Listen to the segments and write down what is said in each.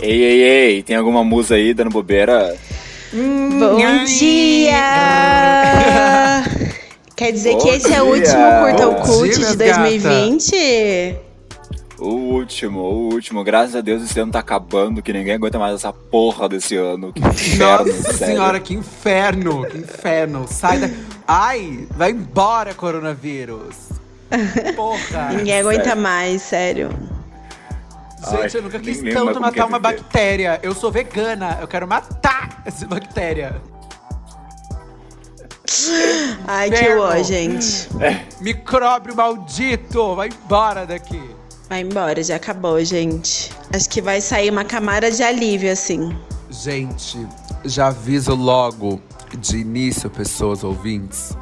Ei, ei, ei, tem alguma musa aí dando bobeira? Bom dia! Quer dizer Bom que esse é o dia. último Curta Bom Cult dia, de minhas 2020? O último, o último. Graças a Deus esse ano tá acabando, que ninguém aguenta mais essa porra desse ano. Que inferno, Nossa sério. senhora, que inferno, que inferno. Sai da. Ai, vai embora, coronavírus. Porra. Ninguém aguenta mais, sério. Gente, Ai, eu nunca quis tanto matar quer uma viver. bactéria. Eu sou vegana, eu quero matar essa bactéria. Ai, que ó, gente. Micróbio maldito, vai embora daqui. Vai embora, já acabou, gente. Acho que vai sair uma camada de alívio, assim. Gente, já aviso logo de início, pessoas ouvintes.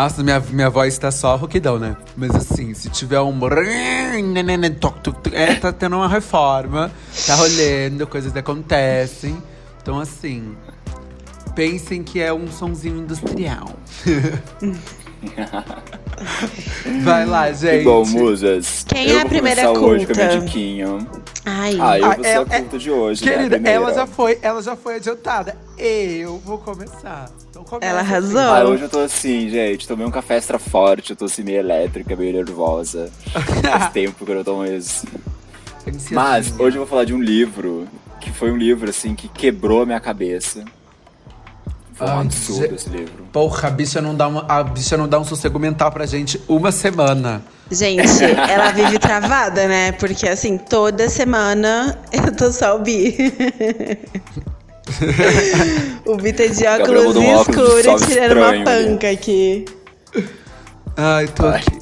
Nossa, minha, minha voz tá só roquidão, né? Mas assim, se tiver um. É, tá tendo uma reforma, tá rolando, coisas acontecem. Então, assim. Pensem que é um sonzinho industrial. Vai lá, gente. Que bom, musas. Quem eu é a primeira começar hoje com a minha culta? diquinha. Ai, Ah, eu Ah, vou ser é- a é- culta de hoje, né? Querida, primeira. ela já foi, ela já foi adiantada. Eu vou começar. Então começa, Ela assim. arrasou. Ah, hoje eu tô assim, gente. Tomei um café extra forte, eu tô assim meio elétrica, meio nervosa. Faz tempo que eu não tomo isso. Mas assim. hoje eu vou falar de um livro que foi um livro assim que quebrou a minha cabeça. Foi um Ai, absurdo je- esse livro. Porra, a bicha, não dá uma, a bicha não dá um sossego mental pra gente uma semana. Gente, ela vive travada, né? Porque assim, toda semana eu tô só o Bi. o tá de óculos escuros tirando uma panca aqui. Ai, tô Ai. aqui.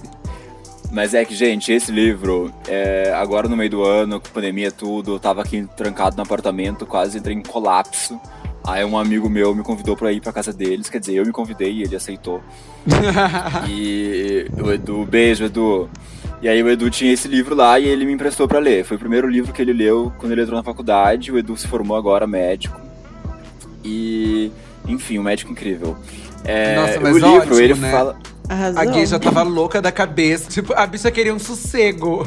Mas é que, gente, esse livro, é, agora no meio do ano, com pandemia e tudo, eu tava aqui trancado no apartamento, quase entrei em colapso. Aí um amigo meu me convidou pra ir pra casa deles, quer dizer, eu me convidei e ele aceitou. E o Edu, beijo, Edu. E aí o Edu tinha esse livro lá e ele me emprestou pra ler. Foi o primeiro livro que ele leu quando ele entrou na faculdade. O Edu se formou agora médico. E, enfim, um médico incrível. É, Nossa, mas o livro, ótimo, ele né? fala. Arrasou. A gay já tava louca da cabeça. Tipo, a bicha queria um sossego.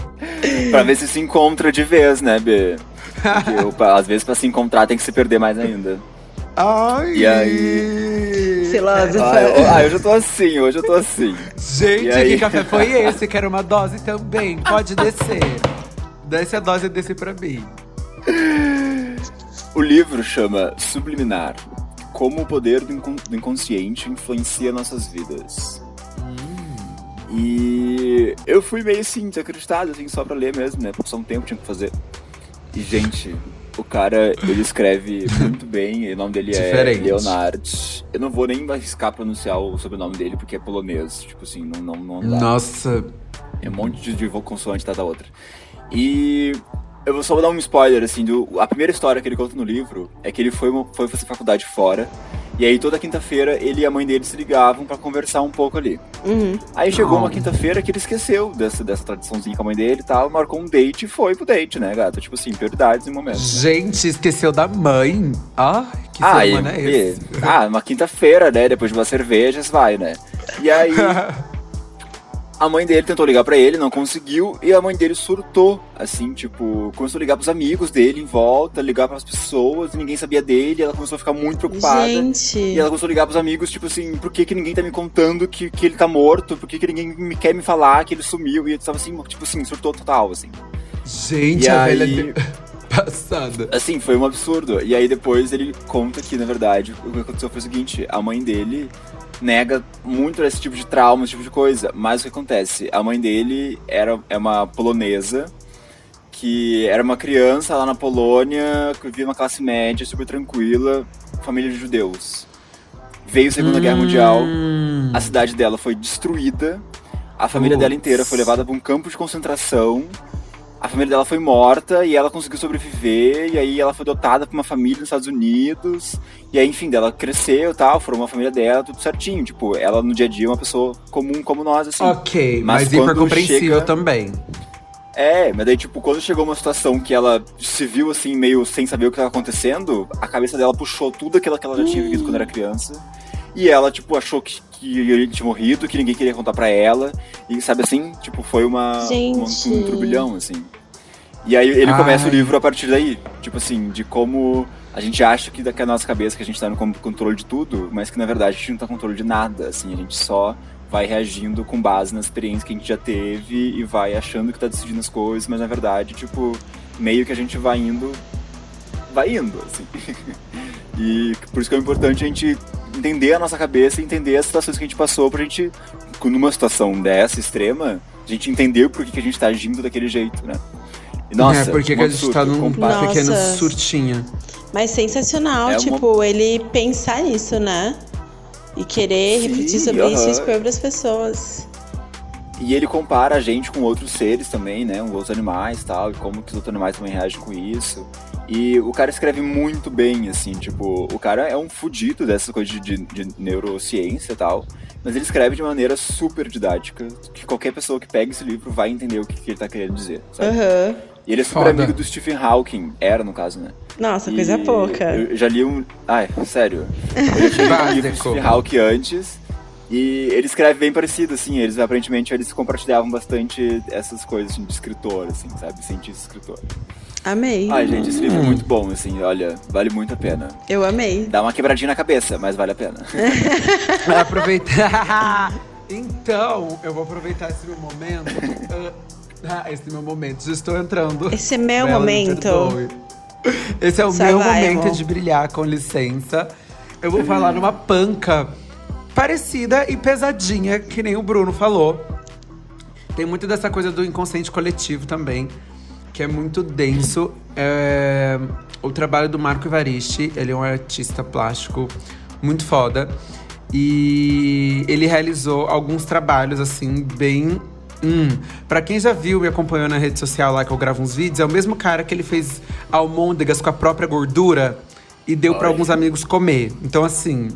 Pra ver se se encontra de vez, né, B? Porque pra- às vezes pra se encontrar tem que se perder mais ainda. Ai. E aí? Filósofa. Ah, eu, ah, eu já tô assim, hoje eu tô assim. Gente, E aí? que café foi esse? Quero uma dose também. Pode descer. Desce a dose e desce pra mim. O livro chama Subliminar. Como o poder do, incon- do inconsciente influencia nossas vidas. E eu fui meio assim, desacreditado, assim, só pra ler mesmo, né? Passar um tempo tinha que fazer. E, gente, o cara, ele escreve muito bem, e o nome dele Diferente. é Leonard. Eu não vou nem arriscar pronunciar o sobrenome dele, porque é polonês. Tipo assim, não, não, não dá. Nossa. É um monte de, de consoante tá da outra. E eu vou só dar um spoiler, assim, do, a primeira história que ele conta no livro é que ele foi, uma- foi fazer faculdade fora. E aí toda quinta-feira ele e a mãe dele se ligavam pra conversar um pouco ali. Uhum. Aí chegou uma quinta-feira que ele esqueceu dessa, dessa tradiçãozinha com a mãe dele e tal, marcou um date e foi pro date, né, gata? Tipo assim, prioridades em momento. Gente, esqueceu da mãe. Ai, que Ah, ser e, é e- esse? ah, uma quinta-feira, né? Depois de umas cervejas, vai, né? E aí, a mãe dele tentou ligar pra ele, não conseguiu, e a mãe dele surtou, assim, tipo, começou a ligar pros amigos dele em volta, ligar pras pessoas, e ninguém sabia dele, ela começou a ficar muito preocupada. Gente. E ela começou a ligar pros amigos, tipo assim, por que, que ninguém tá me contando que, que ele tá morto? Por que, que ninguém me quer me falar que ele sumiu? E ele tava assim, tipo assim, surtou total, assim. Gente, E a aí- velha passada. Assim, foi um absurdo. E aí depois ele conta que, na verdade, o que aconteceu foi o seguinte, a mãe dele nega muito esse tipo de trauma, esse tipo de coisa. Mas o que acontece? A mãe dele era, é uma polonesa que era uma criança lá na Polônia, que vivia uma classe média, super tranquila, família de judeus. Veio a Segunda Guerra Mundial, Hum. a cidade dela foi destruída, a família dela inteira foi levada para um campo de concentração, a família dela foi morta e ela conseguiu sobreviver, e aí ela foi adotada por uma família nos Estados Unidos, e aí, enfim, dela cresceu e tal, formou uma família dela, tudo certinho. Tipo, ela no dia a dia é uma pessoa comum como nós, assim. Ok, Mas mas, hiper compreensível chega- também. É, mas daí, tipo, quando chegou uma situação que ela se viu, assim, meio sem saber o que estava acontecendo, a cabeça dela puxou tudo aquilo que ela já tinha vivido quando era criança. E ela, tipo, achou que, que ele tinha morrido, que ninguém queria contar pra ela. E, sabe assim, tipo, foi uma, Gente. uma- um turbilhão, assim. E aí ele começa o Ai. livro a partir daí. Tipo assim, de como a gente acha que daqui a nossa cabeça que a gente tá no con- controle de tudo, mas que na verdade a gente não tá no controle de nada. Assim, a gente só vai reagindo com base na experiência que a gente já teve e vai achando que tá decidindo as coisas, mas na verdade, tipo, meio que a gente vai indo. Vai indo, assim. e por isso que é importante a gente entender a nossa cabeça e entender as situações que a gente passou pra gente, numa situação dessa extrema, a gente entender por que, que a gente tá agindo daquele jeito, né? E, nossa, é, porque que a gente tá num pequeno surtinho. Mas sensacional, É uma- tipo, ele pensar nisso, né? E querer Sim, refletir sobre isso aham. e expor pras pessoas. E ele compara a gente com outros seres também, né? Com outros animais e tal, e como que os outros animais também reagem com isso. E o cara escreve muito bem, assim, tipo, o cara é um fudido dessa coisa de, de, de neurociência e tal, mas ele escreve de maneira super didática, que qualquer pessoa que pega esse livro vai entender o que, que ele tá querendo dizer, sabe? Aham. E ele é super Foda. amigo do Stephen Hawking, era no caso, né? Nossa, E coisa pouca. Eu já li um. Ai, sério. Eu já tinha lido um livro do. Stephen Hawking antes. E ele escreve bem parecido, assim. Eles aparentemente eles compartilhavam bastante essas coisas assim, de escritor, assim, sabe? Cientista escritor. Amei. Ai, gente, esse livro é muito bom, assim, olha, vale muito a pena. Eu amei. Dá uma quebradinha na cabeça, mas vale a pena. Aproveitar. então, eu vou aproveitar esse meu momento. Ah, esse meu momento. Já estou entrando. Esse é meu Bela, me momento. Esse é o Só meu momento de brilhar, com licença. Eu vou falar numa panca parecida e pesadinha, que nem o Bruno falou. Tem muito dessa coisa do inconsciente coletivo também, que é muito denso. É, O trabalho do Marco Evaristi, ele é um artista plástico muito foda. E ele realizou alguns trabalhos, assim, bem. Hum. Pra quem já viu e acompanhou na rede social lá que eu gravo uns vídeos, é o mesmo cara que ele fez almôndegas com a própria gordura e deu pra Olha. alguns amigos comer. Então, assim,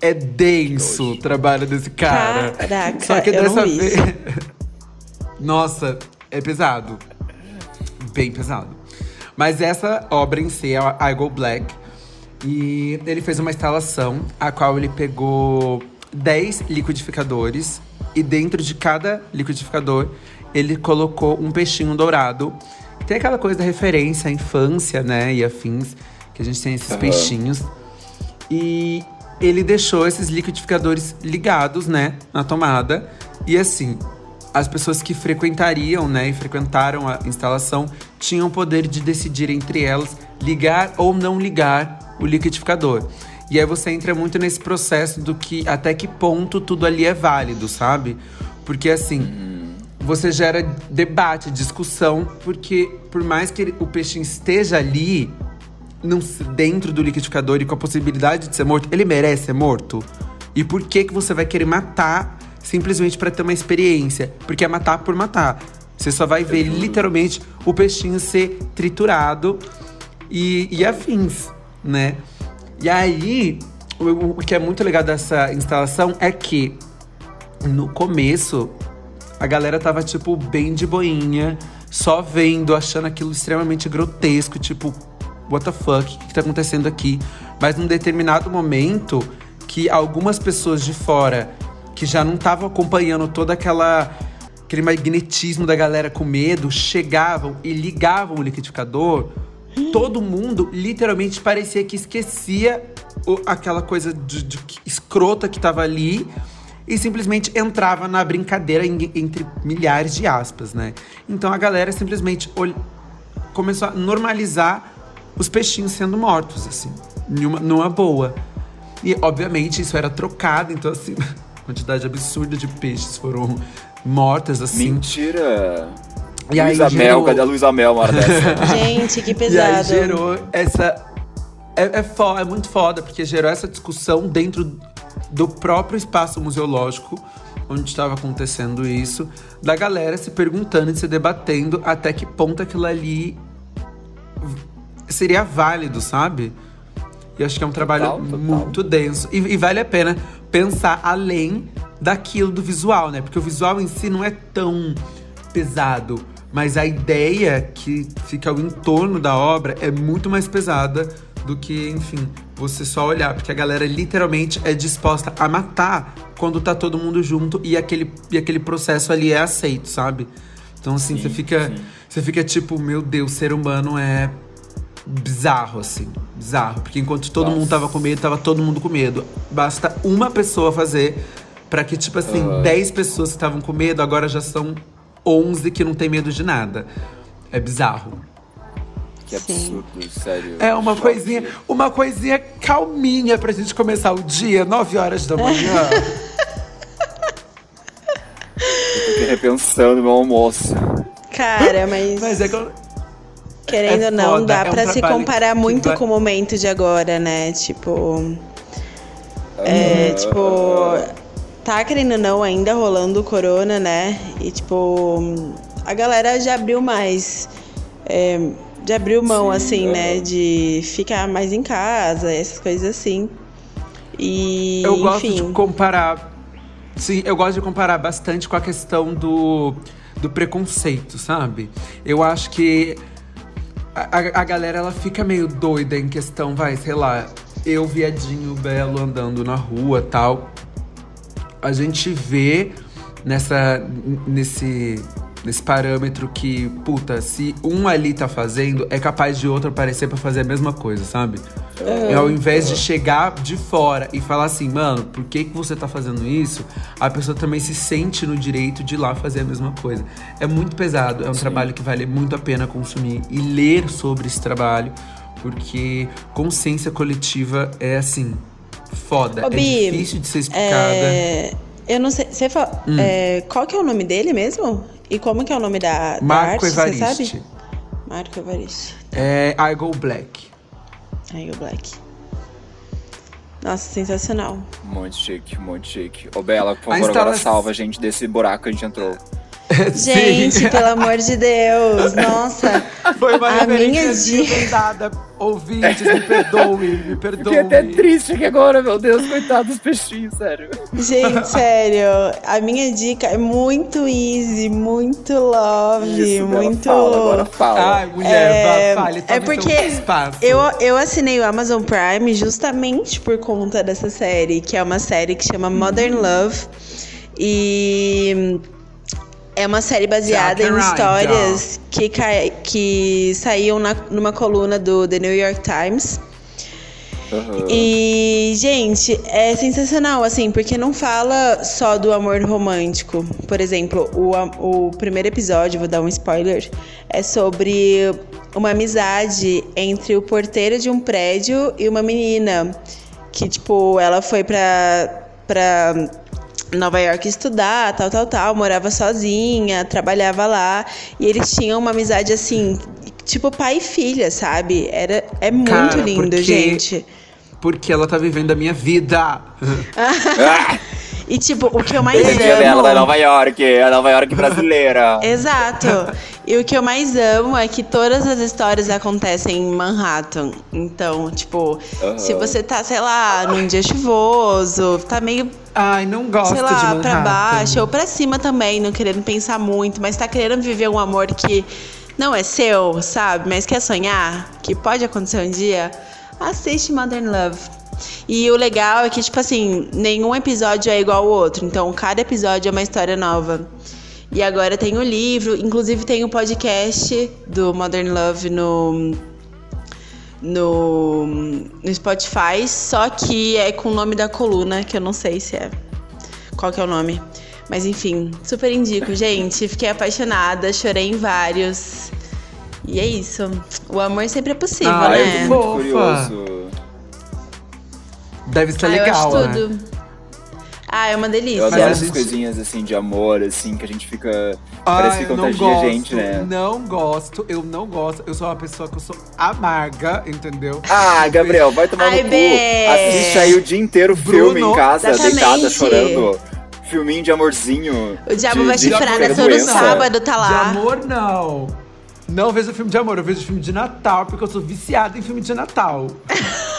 é denso o trabalho desse cara. Caraca, Só que dessa vez. Nossa, é pesado. Bem pesado. Mas essa obra em si é a I Go Black. E ele fez uma instalação, a qual ele pegou 10 liquidificadores. E dentro de cada liquidificador, ele colocou um peixinho dourado. Tem aquela coisa da referência à infância, né? E afins, que a gente tem esses Aham. peixinhos. E ele deixou esses liquidificadores ligados, né, na tomada. E assim, as pessoas que frequentariam, né, e frequentaram a instalação tinham o poder de decidir entre elas ligar ou não ligar o liquidificador. E aí você entra muito nesse processo do que até que ponto tudo ali é válido, sabe? Porque assim, você gera debate, discussão, porque por mais que o peixinho esteja ali, não dentro do liquidificador e com a possibilidade de ser morto, ele merece ser morto? E por que que você vai querer matar simplesmente pra ter uma experiência? Porque é matar por matar. Você só vai ver literalmente o peixinho ser triturado e, e afins, né? E aí, o, o que é muito legal dessa instalação é que no começo a galera tava, tipo, bem de boinha, só vendo, achando aquilo extremamente grotesco, tipo, what the fuck, o que tá acontecendo aqui? Mas num determinado momento que algumas pessoas de fora que já não estavam acompanhando toda aquela aquele magnetismo da galera com medo, chegavam e ligavam o liquidificador, todo mundo literalmente parecia que esquecia o- aquela coisa de, de escrota que tava ali e simplesmente entrava na brincadeira em- entre milhares de aspas, né? Então a galera simplesmente ol- começou a normalizar os peixinhos sendo mortos, assim, numa, numa boa. E obviamente isso era trocado, então assim, quantidade absurda de peixes foram mortas, assim. Mentira! E aí Luísa Mel, gerou- cadê a Luísa Mel uma hora dessa? Gente, que E aí pesado. gerou essa. É, é, fo- é muito foda, porque gerou essa discussão dentro do próprio espaço museológico, onde estava acontecendo isso, da galera se perguntando e se debatendo até que ponto aquilo ali seria válido, sabe? E acho que é um trabalho Total, total. muito denso. E, e vale a pena pensar além daquilo do visual, né? Porque o visual em si não é tão pesado. Mas a ideia que fica ao entorno da obra é muito mais pesada do que, enfim, você só olhar. Porque a galera literalmente é disposta a matar quando tá todo mundo junto e aquele, e aquele processo ali é aceito, sabe? Então, assim, Sim, você fica. sim. Você fica tipo, meu Deus, ser humano é bizarro, assim. Bizarro. Porque enquanto todo Nossa. mundo tava com medo, tava todo mundo com medo. Basta uma pessoa fazer pra que, tipo assim, Aham. 10 pessoas que estavam com medo, agora já são 11 que não tem medo de nada. É bizarro. Que Sim. absurdo, sério. É uma Choque. coisinha, uma coisinha calminha pra gente começar o dia, 9 horas da manhã. Eu tô aqui repensando meu almoço. Cara, mas, Mas é que eu, querendo é ou não, dá é um pra se comparar muito vai- com o momento de agora, né? Tipo. É, tipo. Tá querendo ou não, ainda rolando o corona, né? E tipo. A galera já abriu mais. é, já abriu mão, Sim, assim, é. né? De ficar mais em casa, essas coisas assim. E. Eu gosto enfim. de comparar. Sim, eu gosto de comparar bastante com a questão do, do preconceito, sabe? Eu acho que a, a- galera ela fica meio doida em questão, vai, sei lá, eu, viadinho belo, andando na rua tal. A gente vê nessa, nesse, nesse parâmetro que, puta, se um ali tá fazendo, é capaz de outro aparecer pra fazer a mesma coisa, sabe? E ao invés de chegar de fora e falar assim, mano, por que, que você tá fazendo isso? A pessoa também se sente no direito de ir lá fazer a mesma coisa. É muito pesado, é um trabalho que vale muito a pena consumir e ler sobre esse trabalho, porque consciência coletiva é assim, foda. Ô, é difícil de ser explicada. É, eu não sei. Você fala, Hum. é, qual que é o nome dele mesmo? E como que é o nome da, da Marco arte, você sabe? Marco Evaristi. É I Go Black. Aí o Black. Nossa, sensacional. Muito chique, muito chique. Ô, Bela, por favor, agora salva a gente desse buraco que a gente entrou. Gente, Sim. pelo amor de Deus. Nossa. Foi uma a minha dica. Ouvintes, me perdoe, me perdoe. Fiquei até triste aqui agora, meu Deus, coitado dos peixinhos, sério. Gente, sério. A minha dica é muito easy, muito love, Isso, Bela, muito. fala, agora fala. Ai, mulher, É, fale. é porque. Eu, eu assinei o Amazon Prime justamente por conta dessa série, que é uma série que chama Modern Love. E é uma série baseada em histórias que, que saíam na, numa coluna do The New York Times. Aham. E, gente, é sensacional, assim, porque não fala só do amor romântico. Por exemplo, o, o primeiro episódio, vou dar um spoiler, é sobre uma amizade entre o porteiro de um prédio e uma menina. Que, tipo, ela foi pra, pra Nova York estudar, tal, tal, tal, morava sozinha, trabalhava lá. E eles tinham uma amizade, assim, tipo pai e filha, sabe? Era, é muito Cara, lindo, porque- gente. Porque ela tá vivendo a minha vida. E tipo, o que eu mais esse dia dela da amo. Nova York, a Nova York brasileira. Exato. E o que eu mais amo é que todas as histórias acontecem em Manhattan. Então, tipo, se você tá, sei lá, num dia chuvoso, tá meio, Ai, não gosto sei de lá, Manhattan. pra baixo ou pra cima também, não querendo pensar muito, mas tá querendo viver um amor que não é seu, sabe? Mas quer sonhar, que pode acontecer um dia, assiste Modern Love. E o legal é que, tipo assim, nenhum episódio é igual ao outro. Então, cada episódio é uma história nova. E agora tem o livro, inclusive tem o podcast do Modern Love no, no, no Spotify, só que é com o nome da coluna, que eu não sei se é. Qual que é o nome? Mas enfim, super indico, gente. Fiquei apaixonada, chorei em vários. E é isso. O amor sempre é possível, Ah, né? eu tô muito Fofa. curioso. Deve ser Ah, eu legal, acho né? tudo. Ah, é uma delícia. Eu adoro essas coisinhas assim de amor, assim, que a gente fica. Ai, parece que contagia gosto, a gente, né? Não gosto, eu não gosto. Eu sou uma pessoa que eu sou amarga, entendeu? Ah, Gabriel, vai tomar Ai, no cu. Assiste aí o dia inteiro Bruno, filme em casa, exatamente. deitada, chorando. Filminho de amorzinho. O diabo de- vai de chifrar, né? Todo doença. sábado tá De lá. amor, não. Não vejo filme de amor, eu vejo filme de Natal, porque eu sou viciada em filme de Natal.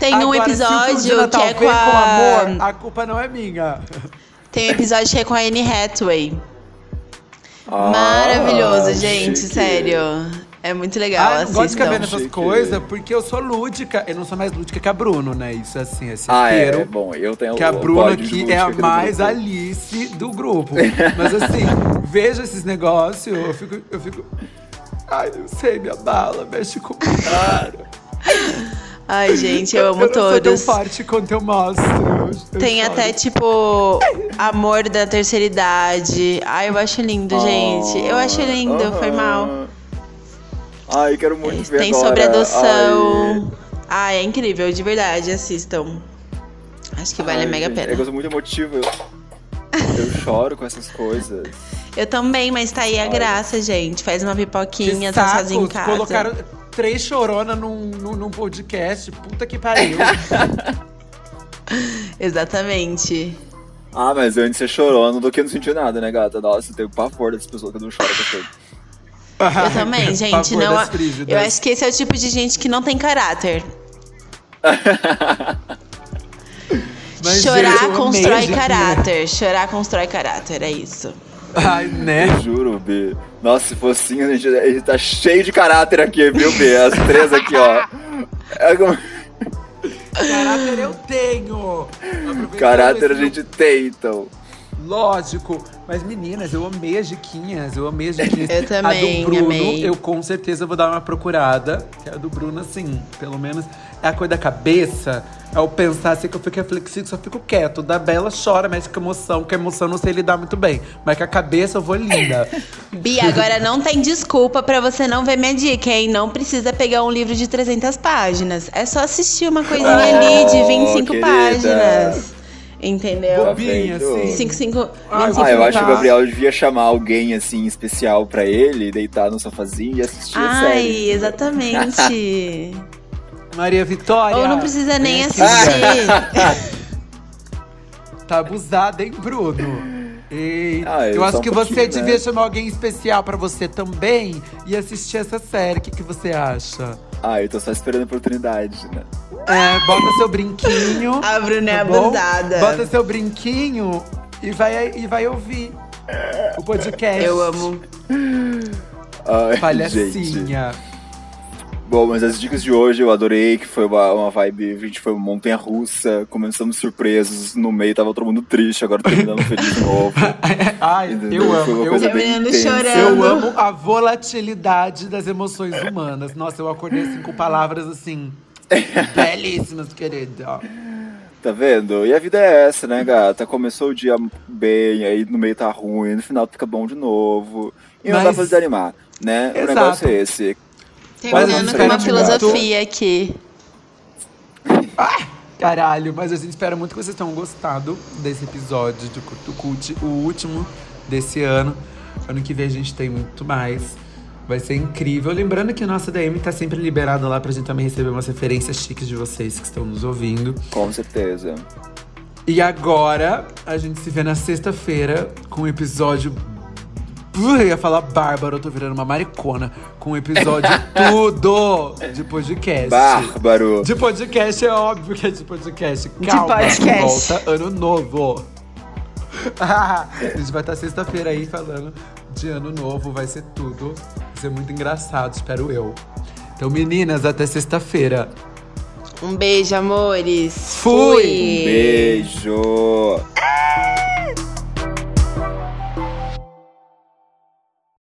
Tem um Agora, se o filme de episódio Natal que é com a. com amor, a culpa não é minha. Tem um episódio que é com a Anne Hathaway. Ah, Maravilhoso, gente, chique. sério. É muito legal, Ah, eu não gosto de ficar vendo essas coisas porque eu sou lúdica. Eu não sou mais lúdica que a Bruno, né? Isso assim, é Ah, é, certeiro. bom, eu tenho Que a o Bruna pódio de aqui é a mais grupo. Alice do grupo. Mas assim, vejo esses negócios, eu fico, eu fico. Ai, não sei, minha bala, mexe comigo. Ai, gente, eu amo eu não sou tão todos. forte quanto eu mostro. eu- Tem até, tipo, amor da terceira idade. Ai, eu acho lindo, gente. Eu acho lindo, foi mal. Ai, quero muito ver Tem sobre adoção. Ai, é incrível, de verdade, assistam. Acho que Ai, vale ai, mega a gente, É pena. coisa muito emotiva. Eu, choro com essas coisas. Eu também, mas tá aí a Ai. graça, gente. Faz uma pipoquinha, tá sozinho em casa. colocaram três choronas num, num, num podcast. Puta que pariu. Exatamente. Ah, mas antes você chorando do que não sentiu nada, né, gata? Nossa, eu tenho pavor dessas pessoas que não choram com. Eu também, gente. Não, frígidas. eu acho que esse é o tipo de gente que não tem caráter. Mas, Chorar gente, eu constrói caráter. Chorar constrói caráter, é isso. Ai, né? Eu juro, B. Nossa, se fosse assim, a gente, a gente tá cheio de caráter aqui, viu, B? As três aqui, ó. É como- Caráter eu tenho. Caráter a gente tem, então. Lógico. Mas, meninas, eu amei as diquinhas. Eu amei as diquinhas. Eu também, A do Bruno, amei. eu com certeza vou dar uma procurada. Que a do Bruno, assim, pelo menos é a coisa da cabeça. É o pensar assim que eu fico reflexivo, só fico quieto. Da Bela chora, mexe com emoção, que a emoção eu não sei lidar muito bem. Mas com a cabeça eu vou linda. Bia, agora não tem desculpa pra você não ver minha dica, hein? Não precisa pegar um livro de 300 páginas. É só assistir uma coisinha ali de 25 querida. páginas. Entendeu? Bobinha, assim. 25, 25 Ai, Ah, eu acho que o. Gabriel devia chamar alguém, assim, especial pra ele, deitar no sofazinho e assistir a Ai, série. exatamente. Maria Vitória. Ou não precisa nem assistir. Tá abusada, hein, Bruno? Ei, Ah, eu eu acho um que você devia né? chamar alguém especial pra você também e assistir essa série. O que, que você acha? Ah, eu tô só esperando a oportunidade, né? É, bota seu brinquinho. A Bruna é tá abusada. Bota seu brinquinho e vai, e vai ouvir o podcast. Eu amo. Ai, gente. Bom, mas as dicas de hoje eu adorei, que foi uma, uma vibe, a gente foi uma montanha russa, começamos surpresos, no meio tava todo mundo triste, agora terminando feliz de novo. Ai, Entendeu? eu amo. Eu, Terminando intensa. chorando. eu amo a volatilidade das emoções humanas. Nossa, eu acordei assim com palavras assim. belíssimas, querida. Tá vendo? E a vida é essa, né, gata? Começou o dia bem, aí no meio tá ruim, no final fica bom de novo. E não dá pra desanimar, né? O Exato. negócio é esse. Terminando com uma filosofia aqui. Caralho, mas a gente espera muito que vocês tenham gostado desse episódio do Curto Cult, o último desse ano. Ano que vem a gente tem muito mais. Vai ser incrível. Lembrando que a nossa DM tá sempre liberada lá pra gente também receber umas referências chiques de vocês que estão nos ouvindo. Com certeza. E agora a gente se vê na sexta-feira com um episódio. Eu ia falar bárbaro, eu tô virando uma maricona. Com um episódio tudo de podcast. Bárbaro. De podcast é óbvio que é de podcast. Calma, podcast. volta ano novo. a gente vai estar sexta-feira aí falando de ano novo, vai ser tudo. Vai ser muito engraçado, espero eu. Então, meninas, até sexta-feira. Um beijo, amores. Fui. Beijo.